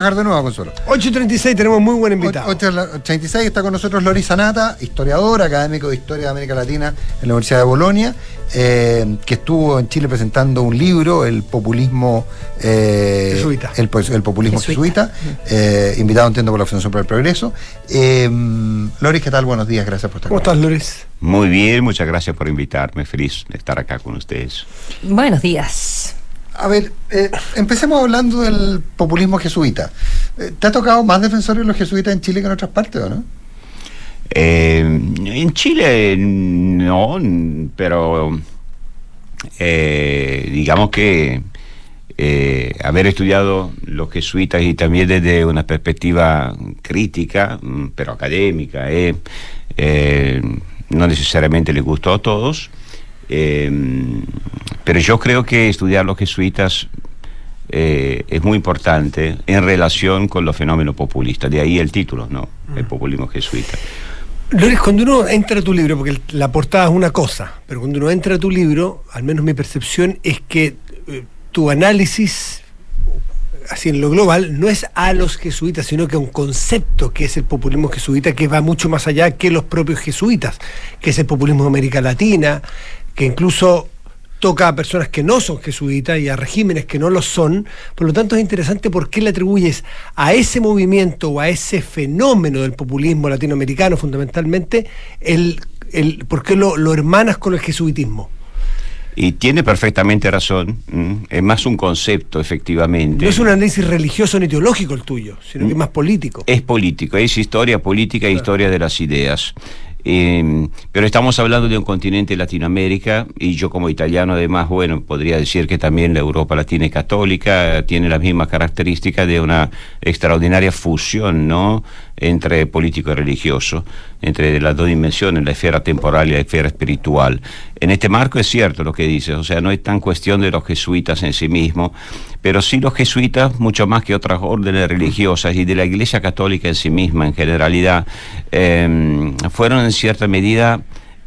de nuevo, Consuelo. 8.36 tenemos muy buen invitado. 8.36 está con nosotros Lori Sanata, historiador, académico de Historia de América Latina en la Universidad de Bolonia, eh, que estuvo en Chile presentando un libro, El populismo eh, jesuita. El, el, populismo jesuita, eh, invitado entiendo por la Fundación para el Progreso. Loris, ¿qué tal? Buenos días, gracias por estar ¿Cómo estás, Loris? Muy bien, muchas gracias por invitarme, feliz de estar acá con ustedes. Buenos días. A ver, eh, empecemos hablando del populismo jesuita. Eh, ¿Te ha tocado más defensores de los jesuitas en Chile que en otras partes, o no? Eh, en Chile no, pero digamos que haber estudiado los jesuitas y también desde una perspectiva crítica, mm, pero académica, no necesariamente le gustó a todos. Pero yo creo que estudiar los jesuitas eh, es muy importante en relación con los fenómenos populistas. De ahí el título, ¿no? El mm. populismo jesuita. Loris, cuando uno entra a tu libro, porque la portada es una cosa, pero cuando uno entra a tu libro, al menos mi percepción es que eh, tu análisis, así en lo global, no es a los jesuitas, sino que a un concepto que es el populismo jesuita que va mucho más allá que los propios jesuitas, que es el populismo de América Latina, que incluso toca a personas que no son jesuitas y a regímenes que no lo son. Por lo tanto, es interesante por qué le atribuyes a ese movimiento o a ese fenómeno del populismo latinoamericano fundamentalmente, el, el, por qué lo, lo hermanas con el jesuitismo. Y tiene perfectamente razón, es más un concepto, efectivamente. No es un análisis religioso ni teológico el tuyo, sino que es más político. Es político, es historia política e historia de las ideas. Em, pero estamos hablando de un continente Latinoamérica y yo como italiano además, bueno, podría decir que también la Europa latina y católica tiene las mismas características de una extraordinaria fusión, ¿no? Entre político y religioso, entre las dos dimensiones, la esfera temporal y la esfera espiritual. En este marco es cierto lo que dices, o sea, no es tan cuestión de los jesuitas en sí mismos, pero sí los jesuitas, mucho más que otras órdenes religiosas y de la Iglesia Católica en sí misma, en generalidad, em, fueron en cierta medida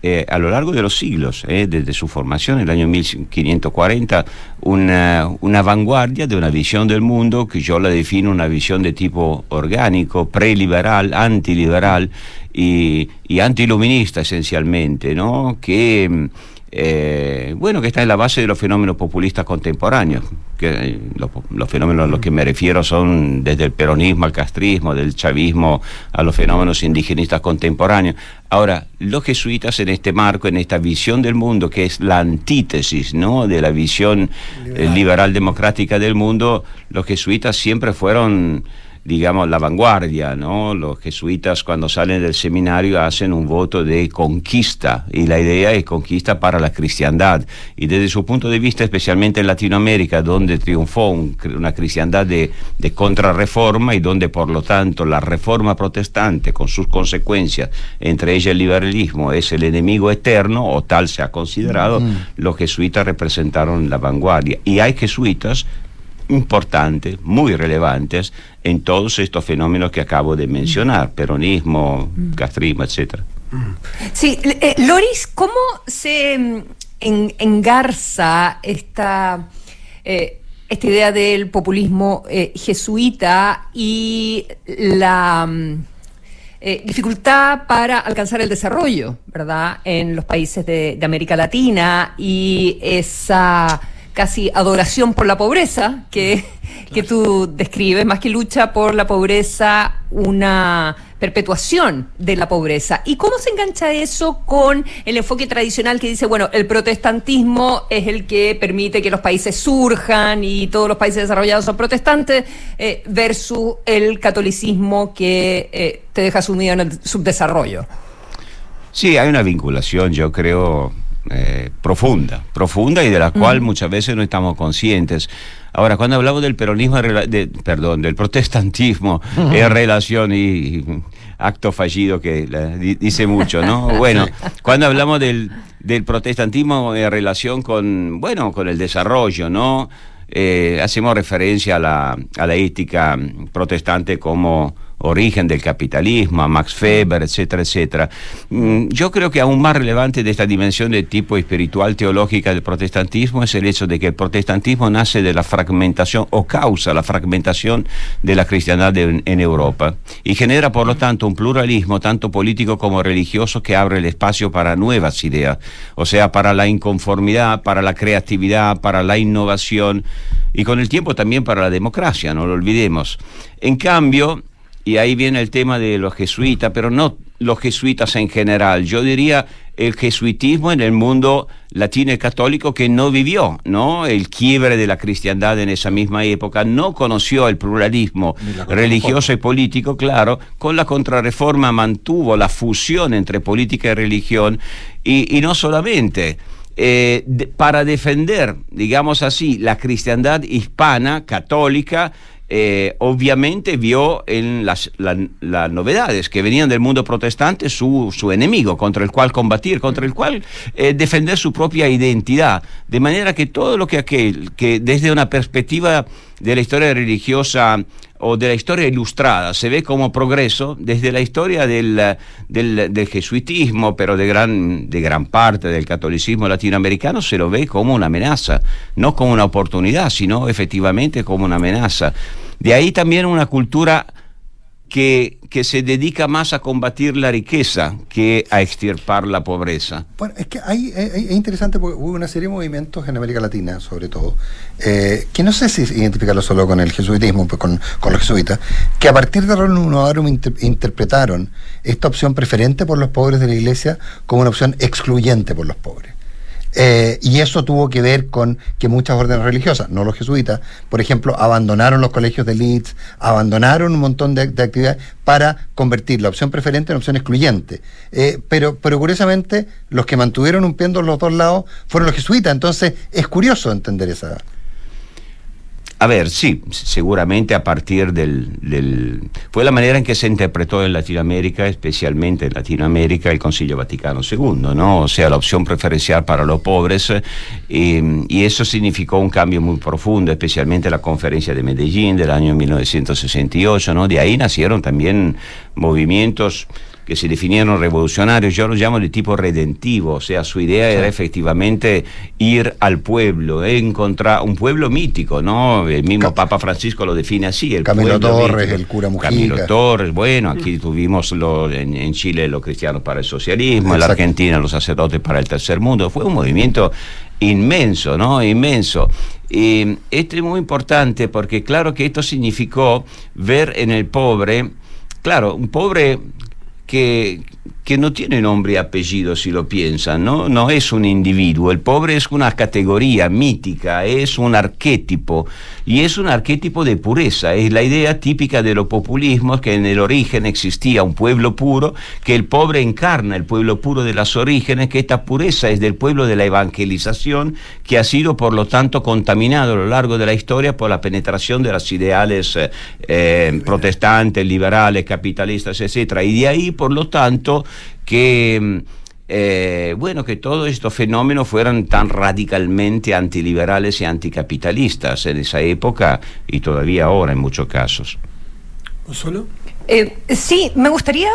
eh, a lo largo de los siglos, eh, desde su formación en el año 1540, una, una, vanguardia de una visión del mundo que yo la defino una visión de tipo orgánico, preliberal, antiliberal y, y antiluminista esencialmente, ¿no? que eh, bueno, que está en la base de los fenómenos populistas contemporáneos. Que, eh, los, fenómenos a los que me refiero son desde el peronismo al castrismo, del chavismo a los fenómenos indigenistas contemporáneos. Ahora, los jesuitas en este marco, en esta visión del mundo, que es la antítesis ¿no? de la visión eh, liberal democrática del mundo, los jesuitas siempre fueron digamos, la vanguardia, ¿no? Los jesuitas cuando salen del seminario hacen un voto de conquista y la idea es conquista para la cristiandad. Y desde su punto de vista, especialmente en Latinoamérica, donde triunfó una cristiandad de, de contrarreforma y donde por lo tanto la reforma protestante con sus consecuencias, entre ellas el liberalismo, es el enemigo eterno o tal se ha considerado, mm. los jesuitas representaron la vanguardia. Y hay jesuitas importantes, muy relevantes en todos estos fenómenos que acabo de mencionar, peronismo, castrismo, etcétera. Sí, eh, Loris, ¿cómo se mm, engarza esta, eh, esta idea del populismo eh, jesuita y la mm, dificultad para alcanzar el desarrollo, ¿verdad?, en los países de América Latina y esa casi adoración por la pobreza que, que tú describes, más que lucha por la pobreza, una perpetuación de la pobreza. ¿Y cómo se engancha eso con el enfoque tradicional que dice, bueno, el protestantismo es el que permite que los países surjan y todos los países desarrollados son protestantes, eh, versus el catolicismo que eh, te deja sumido en el subdesarrollo? Sí, hay una vinculación, yo creo, eh, profunda, profunda y de la cual muchas veces no estamos conscientes. Ahora, cuando hablamos del peronismo, de, perdón, del protestantismo en relación y, acto fallido que dice mucho, ¿no? Bueno, cuando hablamos del, del, protestantismo en relación con, bueno, con el desarrollo, ¿no? Eh, hacemos referencia a la, a la ética protestante como Origen del capitalismo, a Max Weber, etcétera, etcétera. Mm, yo creo que aún más relevante de esta dimensión de tipo espiritual teológica del protestantismo es el hecho de que el protestantismo nace de la fragmentación o causa la fragmentación de la cristiandad en, en Europa y genera por lo tanto un pluralismo tanto político como religioso que abre el espacio para nuevas ideas, o sea, para la inconformidad, para la creatividad, para la innovación y con el tiempo también para la democracia, no lo olvidemos. En cambio, y ahí viene el tema de los jesuitas, pero no los jesuitas en general, yo diría el jesuitismo en el mundo latino y católico que no vivió, ¿no? El quiebre de la cristiandad en esa misma época, no conoció el pluralismo religioso y político, claro, con la contrarreforma mantuvo la fusión entre política y religión y, y no solamente. Eh, de, para defender, digamos así, la cristiandad hispana, católica, eh, obviamente vio en las, la, las, novedades que venían del mundo protestante su, su, enemigo contra el cual combatir, contra el cual eh, defender su propia identidad. De manera que todo lo que aquel que desde una perspectiva de la historia religiosa o de la historia ilustrada se ve como progreso desde la historia del, del, del, jesuitismo, pero de gran, de gran parte del catolicismo latinoamericano se lo ve como una amenaza, no como una oportunidad, sino efectivamente como una amenaza. De ahí también una cultura que, que, se dedica más a combatir la riqueza que a extirpar la pobreza. Bueno, es que hay, es, es interesante porque hubo una serie de movimientos en América Latina, sobre todo, eh, que no sé si identificarlo solo con el jesuitismo, pues con, con los jesuitas, que a partir de Ronald inter, interpretaron esta opción preferente por los pobres de la iglesia como una opción excluyente por los pobres. Eh, y eso tuvo que ver con que muchas órdenes religiosas, no los jesuitas, por ejemplo, abandonaron los colegios de elites, abandonaron un montón de, de actividades para convertir la opción preferente en opción excluyente. Eh, pero, pero curiosamente, los que mantuvieron un pie en los dos lados fueron los jesuitas, entonces es curioso entender esa, a ver, sí, seguramente a partir del, del, Fue la manera en que se interpretó en Latinoamérica, especialmente en Latinoamérica, el Concilio Vaticano II, ¿no? O sea, la opción preferencial para los pobres, eh, y eso significó un cambio muy profundo, especialmente la conferencia de Medellín del año 1968, ¿no? De ahí nacieron también movimientos que se definieron revolucionarios, yo los llamo de tipo redentivo, o sea, su idea era efectivamente ir al pueblo, encontrar un pueblo mítico, ¿no? El mismo Cap Papa Francisco lo define así. El Camilo Torres, mítico. el cura Mujica. Camilo Torres, bueno, aquí tuvimos lo, en, en, Chile los cristianos para el socialismo, en la Argentina los sacerdotes para el tercer mundo, fue un movimiento inmenso, ¿no? Inmenso. Y esto es muy importante porque claro que esto significó ver en el pobre, claro, un pobre que, que, no tiene nombre y apellido si lo piensan, ¿no? no es un individuo, el pobre es una categoría mítica, es un arquetipo. Y es un arquetipo de pureza, es la idea típica de los populismos que en el origen existía un pueblo puro, que el pobre encarna el pueblo puro de las orígenes, que esta pureza es del pueblo de la evangelización, que ha sido por lo tanto contaminado a lo largo de la historia por la penetración de las ideales eh, eh, protestantes, liberales, capitalistas, etcétera, y de ahí por lo tanto, que, eh, bueno, que todos estos fenómenos fueran tan radicalmente antiliberales y anticapitalistas en esa época y todavía ahora en muchos casos. ¿Solo? Eh, sí, me gustaría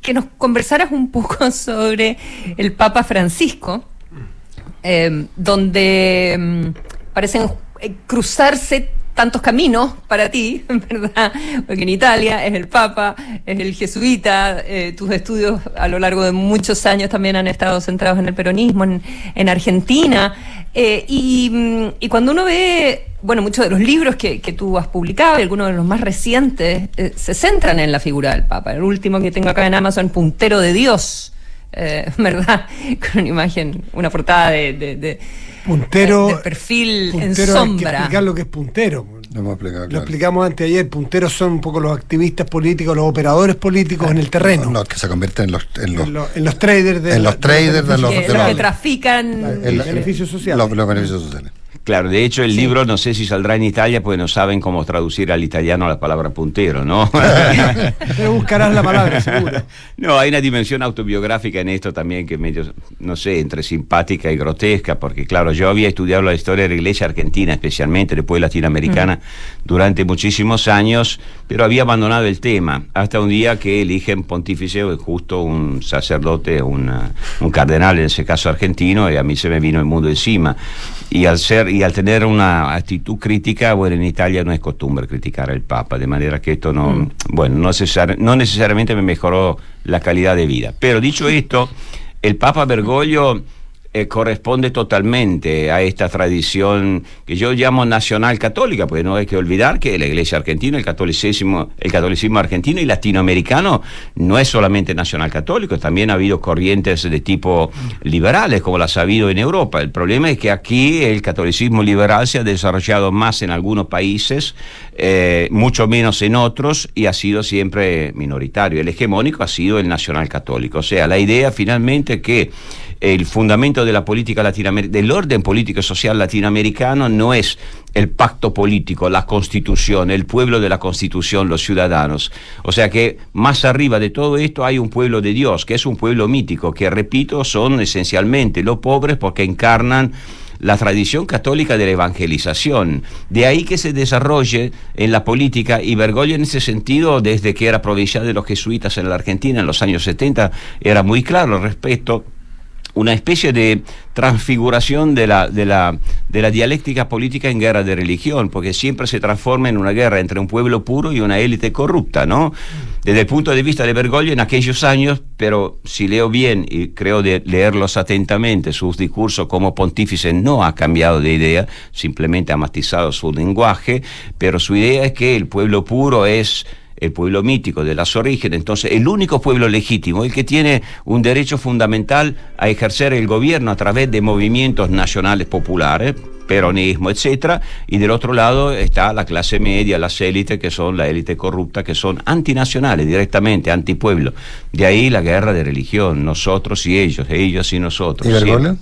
que nos conversaras un poco sobre el Papa Francisco, eh, donde mm, parecen cruzarse tantos caminos para ti, ¿verdad? Porque en Italia es el Papa, es el jesuita, eh, tus estudios a lo largo de muchos años también han estado centrados en el peronismo, en, en Argentina. Eh, y, y, cuando uno ve, bueno, muchos de los libros que, tú has publicado y algunos de los más recientes eh, se centran en la figura del Papa. El último que tengo acá en Amazon, Puntero de Dios, ¿verdad? Con una imagen, una portada de puntero, de perfil puntero en sombra. Hay que explicar lo que es puntero. Lo, hemos explicado, lo claro. explicamos anteayer. Punteros son un poco los activistas políticos, los operadores políticos ah, en el terreno. No, que se convierten en los, en los, en los, en los traders de en los traders de los, que, los los trafican el, beneficios sociales. Los, los beneficios sociales. Claro, de hecho el sí. libro no sé si saldrá en Italia, pues no saben cómo traducir al italiano la palabra puntero, ¿no? Pero buscarás la palabra, seguro. No, hay una dimensión autobiográfica en esto también que medio, no sé, entre simpática y grotesca, porque claro, yo había estudiado la historia de la iglesia argentina, especialmente después latinoamericana, mm. durante muchísimos años, pero había abandonado el tema, hasta un día que eligen pontífice justo un sacerdote, una, un cardenal, en ese caso argentino, y a mí se me vino el mundo encima. Y al, ser, y al tener una actitud crítica, bueno, en Italia no es costumbre criticar al Papa, de manera que esto no, mm. bueno, no, no necesariamente me mejoró la calidad de vida. Pero dicho esto, el Papa Bergoglio eh, corresponde totalmente a esta tradición que yo llamo nacional católica, porque no hay que olvidar que la Iglesia argentina, el catolicismo, el catolicismo argentino y latinoamericano no es solamente nacional católico, también ha habido corrientes de tipo liberales, como las ha habido en Europa. El problema es que aquí el catolicismo liberal se ha desarrollado más en algunos países, eh, mucho menos en otros, y ha sido siempre minoritario. El hegemónico ha sido el nacional católico. O sea, la idea finalmente que el fundamento de la política latinoamericana, del orden político y social latinoamericano no es el pacto político, la constitución, el pueblo de la constitución, los ciudadanos. O sea que más arriba de todo esto hay un pueblo de Dios, que es un pueblo mítico, que repito, son esencialmente los pobres porque encarnan la tradición católica de la evangelización. De ahí que se desarrolle en la política, y Bergoglio en ese sentido, desde que era provincial de los jesuitas en la Argentina en los años 70, era muy claro respecto una especie de transfiguración de la, de, la, de la dialéctica política en guerra de religión, porque siempre se transforma en una guerra entre un pueblo puro y una élite corrupta, ¿no? Desde el punto de vista de Bergoglio en aquellos años, pero si leo bien y creo de leerlos atentamente, sus discursos como pontífice no ha cambiado de idea, simplemente ha matizado su lenguaje, pero su idea es que el pueblo puro es el pueblo mítico de las orígenes, entonces el único pueblo legítimo, el que tiene un derecho fundamental a ejercer el gobierno a través de movimientos nacionales populares, peronismo, etcétera, y del otro lado está la clase media, las élites que son la élite corrupta, que son antinacionales directamente, antipueblo. De ahí la guerra de religión, nosotros y ellos, ellos y nosotros. ¿Y Bergoglio?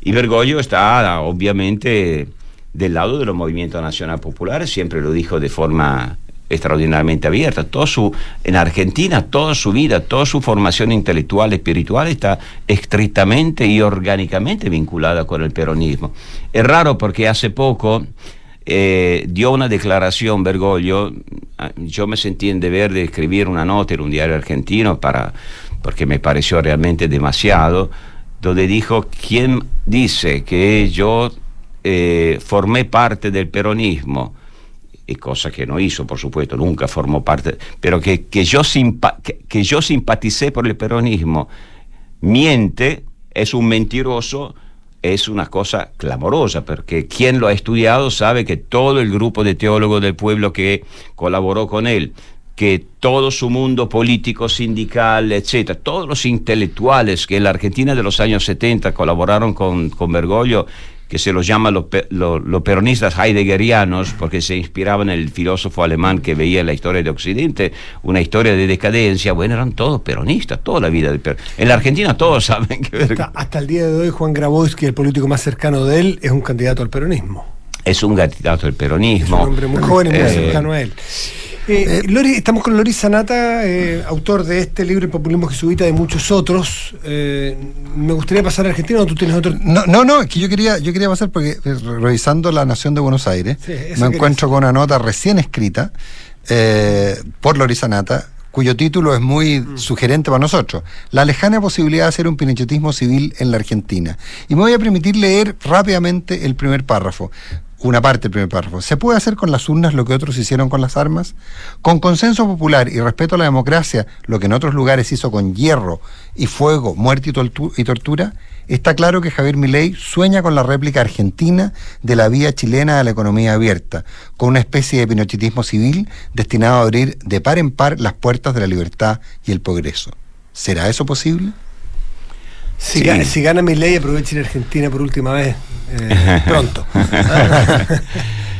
Y Bergoglio está obviamente del lado de los movimientos nacionales populares, siempre lo dijo de forma extraordinariamente abierta. Todo su, en Argentina, toda su vida, toda su formación intelectual, espiritual está estrictamente y orgánicamente vinculada con el peronismo. Es raro porque hace poco eh, dio una declaración, Bergoglio, ah, yo me sentí en deber de escribir una nota en un diario argentino para, porque me pareció realmente demasiado, donde dijo, ¿quién dice que yo eh, formé parte del peronismo? Y cosa que no hizo, por supuesto, nunca formó parte, pero que, que, yo, que, yo simpaticé por el peronismo, miente, es un mentiroso, es una cosa clamorosa, porque quien lo ha estudiado sabe que todo el grupo de teólogos del pueblo que colaboró con él, que todo su mundo político, sindical, etcétera, todos los intelectuales que en la Argentina de los años 70 colaboraron con, con Bergoglio, que se los llama los, peronistas heideggerianos, porque se inspiraban en el filósofo alemán que veía la historia de Occidente, una historia de decadencia, bueno, eran todos peronistas, toda la vida. De en la Argentina todos saben que... Hasta, hasta el día de hoy, Juan Grabois, el político más cercano de él, es un candidato al peronismo. Es un candidato al peronismo. Es un hombre muy joven y muy eh, cercano a él. Eh, Lori, estamos con Loris Sanata, eh, autor de este libro El populismo jesuita y de muchos otros. Eh, me gustaría pasar a Argentina o tú tienes otro. No, no, no, es que yo quería, yo quería pasar porque revisando La Nación de Buenos Aires, me encuentro con una nota recién escrita por Loris Sanata cuyo título es muy mm. sugerente para nosotros, la lejana posibilidad de hacer un pinochetismo civil en la Argentina. Y me voy a permitir leer rápidamente el primer párrafo una parte del primer párrafo. ¿Se puede hacer con las urnas lo que otros hicieron con las armas? Con consenso popular y respeto a la democracia, lo que en otros lugares hizo con hierro y fuego, muerte y, tortura, está claro que Javier Milei sueña con la réplica argentina de la vía chilena de la economía abierta, con una especie de pinochetismo civil destinado a abrir de par en par las puertas de la libertad y el progreso. ¿Será eso posible? Si, gana, si gana mi ley, aprovechen Argentina por última vez. Eh, pronto.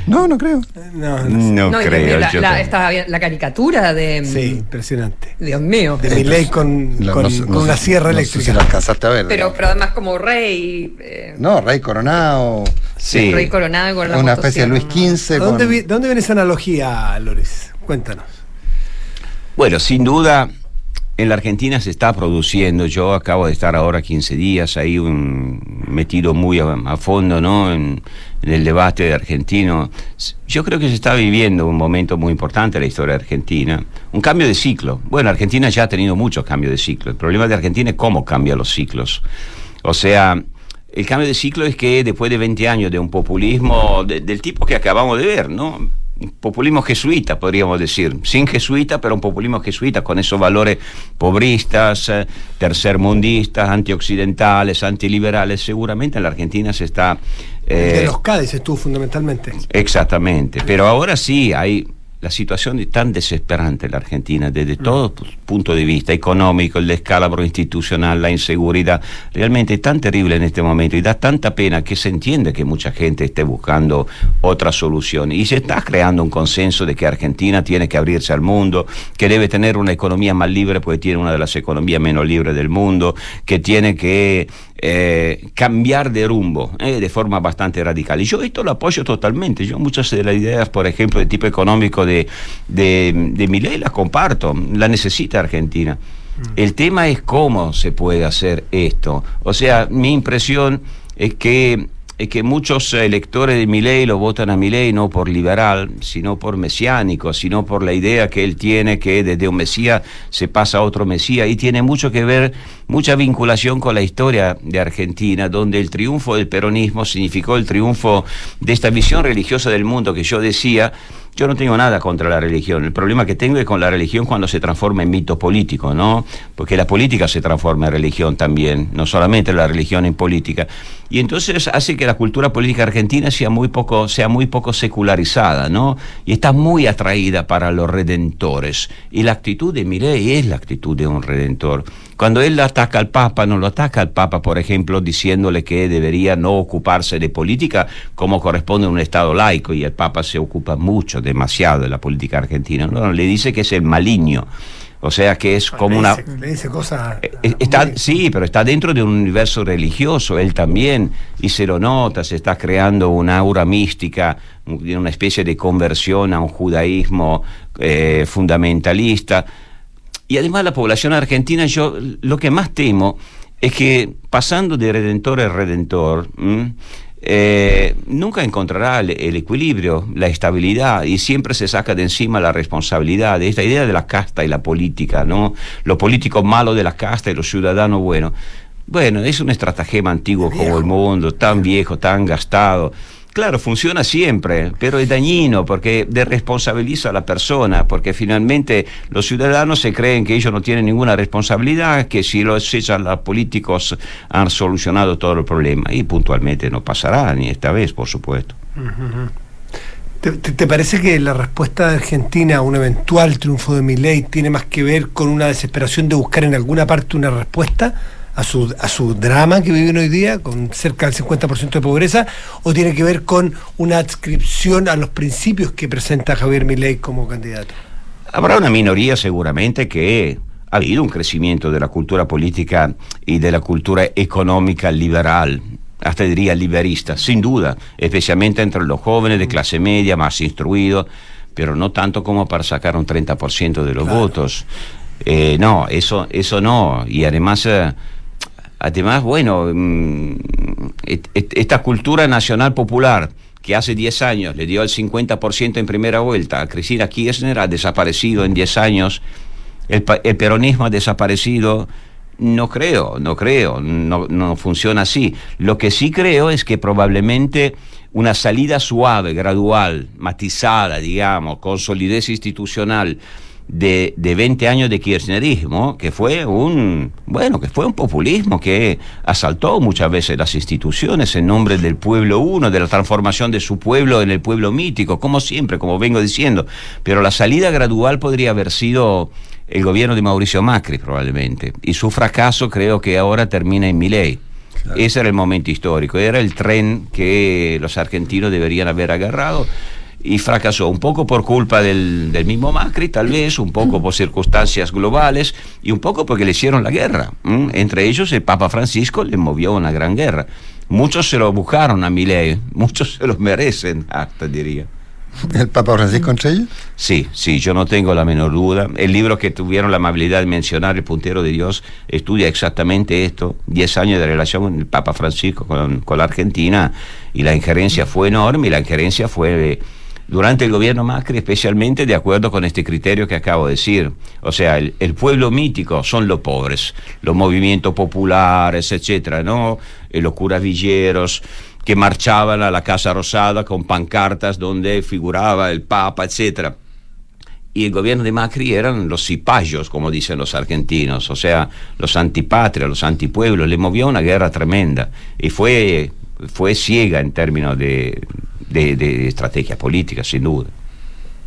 No, no creo. No, no, creo. La, caricatura de. Sí, impresionante. Dios mío. De mi ley con, con, una sierra eléctrica. Si alcanzaste a ver. Pero, pero además como rey. Eh, no, rey coronado. Sí. Rey coronado con la Una especie de Luis XV. ¿Dónde, ¿Dónde viene esa analogía, Lores? Cuéntanos. Bueno, sin duda en la Argentina se está produciendo, yo acabo de estar ahora 15 días ahí metido muy a, fondo ¿no? en, el debate argentino, yo creo que se está viviendo un momento muy importante en la historia argentina, un cambio de ciclo. Bueno, Argentina ya ha tenido muchos cambios de ciclo. El problema de Argentina es cómo cambia los ciclos. O sea, el cambio de ciclo es que después de 20 años de un populismo del tipo que acabamos de ver, ¿no? Populismo jesuita, podríamos decir, sin jesuita, pero un populismo jesuita con esos valores pobristas, eh, tercermundistas, antioccidentales, antiliberales, seguramente en la Argentina se está... de los Cádiz estuvo fundamentalmente. Exactamente, pero ahora sí hay la situación es tan desesperante en la Argentina desde mm. todo punto de vista económico, el descalabro institucional, la inseguridad, realmente es tan terrible en este momento y da tanta pena que se entiende que mucha gente esté buscando otra solución y se está creando un consenso de que Argentina tiene que abrirse al mundo, que debe tener una economía más libre porque tiene una de las economías menos libres del mundo, que tiene que eh, cambiar de rumbo eh, de forma bastante radical. Y yo esto lo apoyo totalmente. Yo muchas de las ideas, por ejemplo, de tipo económico de, de, de mi ley las comparto. La necesita Argentina. Mm. El tema es cómo se puede hacer esto. O sea, mi impresión es que es que muchos electores de Milei lo votan a Milei no por liberal, sino por mesiánico, sino por la idea que él tiene que desde un mesía se pasa a otro mesía y tiene mucho que ver, mucha vinculación con la historia de Argentina, donde el triunfo del peronismo significó el triunfo de esta visión religiosa del mundo que yo decía, yo no tengo nada contra la religión. El problema que tengo es con la religión cuando se transforma en mito político, ¿no? Porque la política se transforma en religión también, no solamente la religión en política. Y entonces hace que la cultura política argentina sea muy poco, sea muy poco secularizada, ¿no? Y está muy atraída para los redentores. Y la actitud de Milei es la actitud de un redentor. Cuando él ataca al Papa, no lo ataca al Papa, por ejemplo, diciéndole que debería no ocuparse de política como corresponde a un Estado laico, y el Papa se ocupa mucho, demasiado de la política argentina. No, le dice que es el maligno. O sea que es como una... Le dice cosas... Eh, eh, está, Sí, pero está dentro de un universo religioso, él también, y se lo nota, se está creando una aura mística, una especie de conversión a un judaísmo eh, fundamentalista. Y además la población argentina, yo lo que más temo es que pasando de redentor a redentor, eh, nunca encontrará el, equilibrio, la estabilidad, y siempre se saca de encima la responsabilidad de esta idea de la casta y la política, ¿no? Los políticos malos de la casta y los ciudadanos buenos. Bueno, es un estratagema antiguo como el mundo, tan viejo, tan gastado. Claro, funciona siempre, pero es dañino porque desresponsabiliza a la persona, porque finalmente los ciudadanos se creen que ellos no tienen ninguna responsabilidad, que si los echan los políticos han solucionado todo el problema. Y puntualmente no pasará, ni esta vez, por supuesto. ¿Te, parece que la respuesta de Argentina a un eventual triunfo de ley tiene más que ver con una desesperación de buscar en alguna parte una respuesta? A su, a su drama que viven hoy día, con cerca del 50% de pobreza, o tiene que ver con una adscripción a los principios que presenta Javier Milei como candidato? Habrá una minoría seguramente que ha habido un crecimiento de la cultura política y de la cultura económica liberal, hasta diría liberista, sin duda, especialmente entre los jóvenes de clase media, más instruidos, pero no tanto como para sacar un 30% de los votos. Eh, no, eso, eso no. Y además... Eh, Además, bueno, mm, esta cultura nacional popular que hace 10 años le dio el 50% en primera vuelta a Cristina Kirchner ha desaparecido en 10 años, el, peronismo ha desaparecido, no creo, no creo, no, no funciona así. Lo que sí creo es que probablemente una salida suave, gradual, matizada, digamos, con solidez institucional, de, de 20 años de kirchnerismo, que fue un, bueno, que fue un populismo que asaltó muchas veces las instituciones en nombre del pueblo uno, de la transformación de su pueblo en el pueblo mítico, como siempre, como vengo diciendo. Pero la salida gradual podría haber sido el gobierno de Mauricio Macri, probablemente. Y su fracaso creo que ahora termina en Milei. Ese era el momento histórico, era el tren que los argentinos deberían haber agarrado y fracasó, un poco por culpa del, mismo Macri, tal vez, un poco por circunstancias globales y un poco porque le hicieron la guerra. Entre ellos el Papa Francisco le movió una gran guerra. Muchos se lo buscaron a Milei, muchos se lo merecen, hasta diría. ¿El Papa Francisco entre ellos? Sí, sí, yo no tengo la menor duda. El libro que tuvieron la amabilidad de mencionar, El puntero de Dios, estudia exactamente esto. Diez años de relación con el Papa Francisco con, con la Argentina y la injerencia fue enorme y la injerencia fue durante el gobierno Macri, especialmente de acuerdo con este criterio que acabo de decir. O sea, el, pueblo mítico son los pobres, los movimientos populares, etcétera, ¿no? Eh, los curas villeros que marchaban a la Casa Rosada con pancartas donde figuraba el Papa, etcétera y el gobierno de Macri eran los cipayos, como dicen los argentinos, o sea, los antipatria, los antipueblos, le movió una guerra tremenda y fue, fue ciega en términos de, de, de estrategia política, sin duda.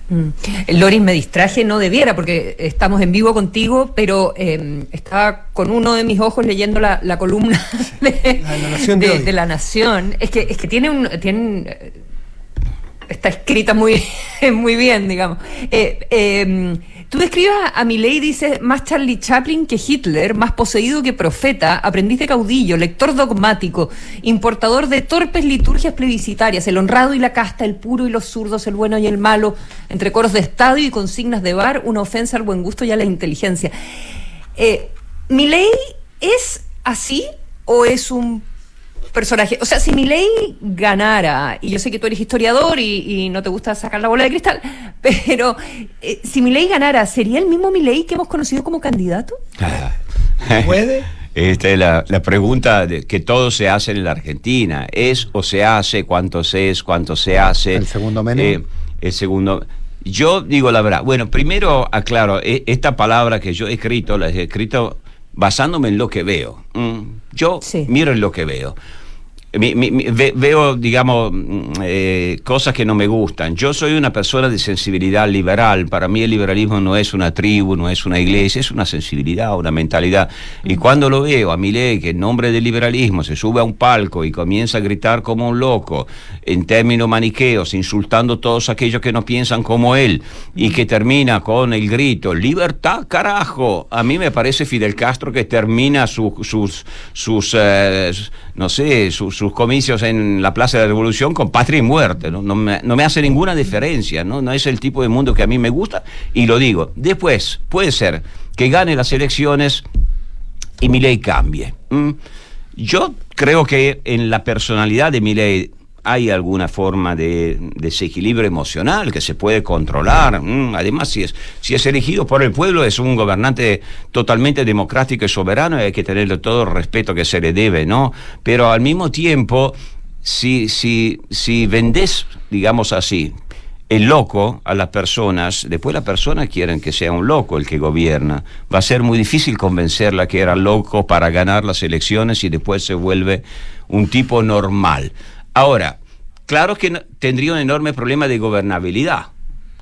Mm. Loris, me distraje, no debiera, porque estamos en vivo contigo, pero eh, estaba con uno de mis ojos leyendo la, la columna de La Nación de de- hoy. de la Nación. Es que, es que tiene un. Tiene, está escrita muy, muy bien, digamos. Eh, eh, tú describes a Milei, dices, más Charlie Chaplin que Hitler, más poseído que profeta, aprendiz de caudillo, lector dogmático, importador de torpes liturgias plebiscitarias, el honrado y la casta, el puro y los zurdos, el bueno y el malo, entre coros de estadio y consignas de bar, una ofensa al buen gusto y a la inteligencia. Eh, ¿Milei es así o es un personaje. O sea, si Milei ganara, y yo sé que tú eres historiador y, y no te gusta sacar la bola de cristal, pero eh, si Milei ganara, ¿sería el mismo Milei que hemos conocido como candidato? ¿Puede? Esta es la, la pregunta de- que todo se hace en la Argentina. ¿Es o se hace? ¿Cuánto se es? ¿Cuánto se hace? ¿El segundo Menem? Eh, el segundo. Yo digo la verdad. Bueno, primero aclaro, e- esta palabra que yo he escrito, la he escrito basándome en lo que veo. Mm, Yo Sí. miro en lo que veo. Mi- mi- mi- ve- veo, digamos, mm, eh, cosas que no me gustan. Yo soy una persona de sensibilidad liberal. Para mí el liberalismo no es una tribu, no es una iglesia, es una sensibilidad, una mentalidad. Y cuando lo veo a Milei que en nombre del liberalismo se sube a un palco y comienza a gritar como un loco, en términos maniqueos, insultando a todos aquellos que no piensan como él, y que termina con el grito, libertad, carajo. A mí me parece Fidel Castro que termina su- sus, sus eh, no sé, sus, sus comicios en la Plaza de la Revolución con patria y muerte. No, no me, no me hace ninguna diferencia, ¿no? no es el tipo de mundo que a mí me gusta, y lo digo. Después, puede ser que gane las elecciones y Milei cambie. ¿m? Yo creo que en la personalidad de Milei hay alguna forma de desequilibrio emocional que se puede controlar. ¿m? Además, si es, si es elegido por el pueblo, es un gobernante totalmente democrático y soberano y hay que tenerle todo el respeto que se le debe, ¿no? Pero al mismo tiempo, si, si, si vendés, digamos así, el loco a las personas, después las personas quieren que sea un loco el que gobierna. Va a ser muy difícil convencerla que era loco para ganar las elecciones y después se vuelve un tipo normal. Ahora, claro que no- tendría un enorme problema de gobernabilidad.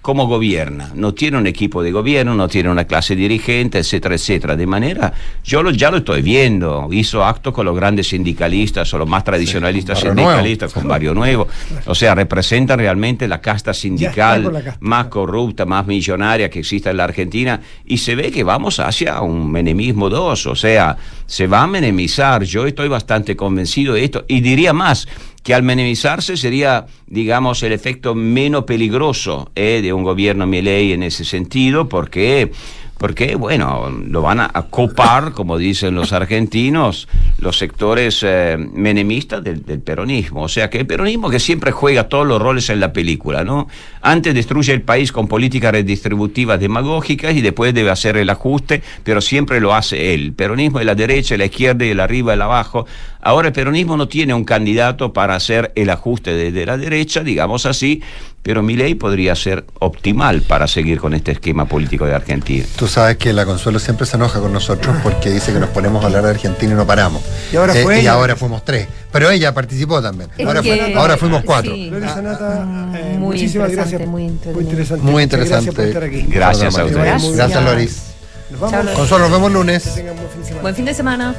¿Cómo gobierna? No tiene un equipo de gobierno, no tiene una clase dirigente, etcétera, etcétera. De manera, yo lo, ya lo estoy viendo. Hizo actos con los grandes sindicalistas o los más tradicionalistas sindicalistas, con Barrio Nuevo. O sea, representan realmente la casta sindical con la casta. más corrupta, más millonaria que exista en la Argentina. Y se ve que vamos hacia un menemismo 2. O sea, se va a menemizar. Yo estoy bastante convencido de esto. Y diría más, que al menemizarse sería, digamos, el efecto menos peligroso eh, de un gobierno Milei en ese sentido, porque, porque, bueno, lo van a, copar, como dicen los argentinos, los sectores eh, menemistas del, del peronismo. O sea, que el peronismo que siempre juega todos los roles en la película, ¿no? Antes destruye el país con políticas redistributivas demagógicas y después debe hacer el ajuste, pero siempre lo hace él. El peronismo de la derecha, la izquierda y el arriba, el abajo. Ahora el peronismo no tiene un candidato para hacer el ajuste desde la derecha, digamos así, pero mi ley podría ser optimal para seguir con este esquema político de Argentina. Tú sabes que la Consuelo siempre se enoja con nosotros porque dice que nos ponemos a hablar de Argentina y no paramos. Y ahora fue y ella. ahora fuimos tres. Pero ella participó también. Ahora, que- fue- ahora fuimos cuatro. sí. Sanata, Ah, eh, muy muchísimas interesante, gracias. muy interesante. Muy interesante. Gracias por estar aquí. Gracias a ustedes. Gracias, Loris. Nos vamos. Chao, Loris. Consuelo, nos vemos lunes. tengan buen fin de semana. Buen fin de semana.